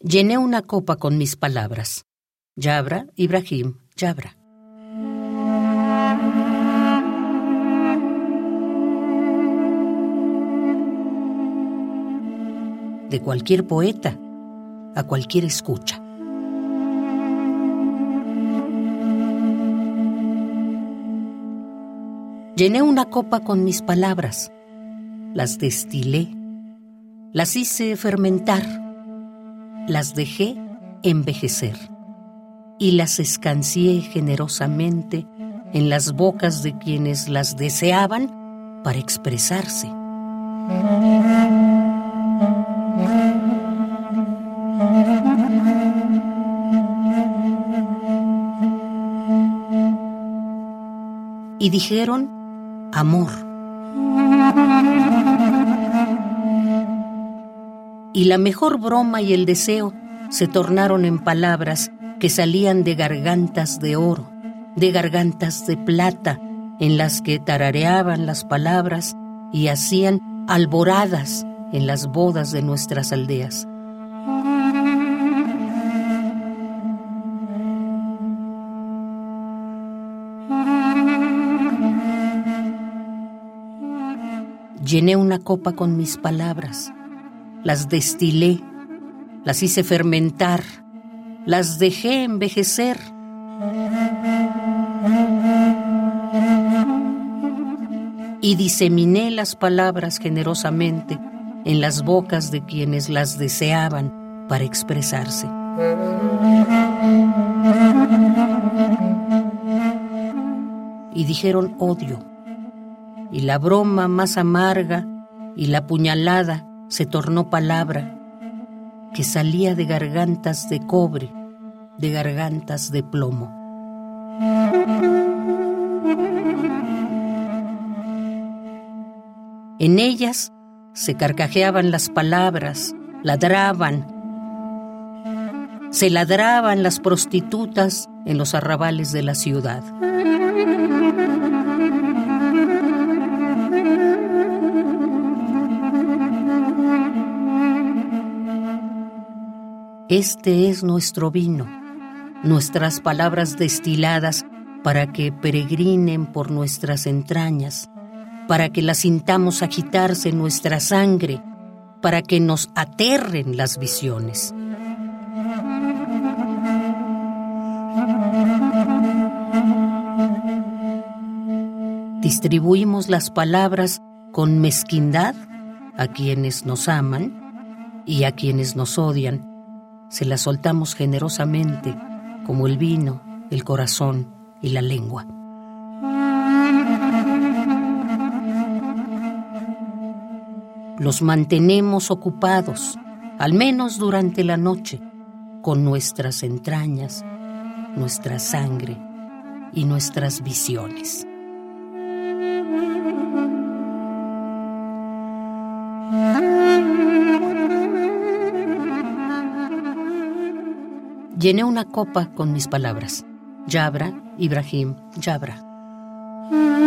Llené una copa con mis palabras. Yabra, Ibrahim, Yabra. De cualquier poeta a cualquier escucha. Llené una copa con mis palabras, las destilé, las hice fermentar, las dejé envejecer y las escancié generosamente en las bocas de quienes las deseaban para expresarse. Y dijeron, amor. Y la mejor broma y el deseo se tornaron en palabras que salían de gargantas de oro, de gargantas de plata, en las que tarareaban las palabras y hacían alboradas en las bodas de nuestras aldeas. Llené una copa con mis palabras, las destilé, las hice fermentar, las dejé envejecer. Y diseminé las palabras generosamente en las bocas de quienes las deseaban para expresarse. Y dijeron odio y la broma más amarga y la puñalada se tornó palabra que salía de gargantas de cobre, de gargantas de plomo. En ellas se carcajeaban las palabras, ladraban, se ladraban las prostitutas en los arrabales de la ciudad. Este es nuestro vino, nuestras palabras destiladas para que peregrinen por nuestras entrañas, para que las sintamos agitarse en nuestra sangre, para que nos aterren las visiones. Distribuimos las palabras con mezquindad a quienes nos aman y a quienes nos odian se la soltamos generosamente, como el vino, el corazón y la lengua. Los mantenemos ocupados, al menos durante la noche, con nuestras entrañas, nuestra sangre y nuestras visiones. Llené una copa con mis palabras. Yabra, Ibrahim, Yabra. Mm.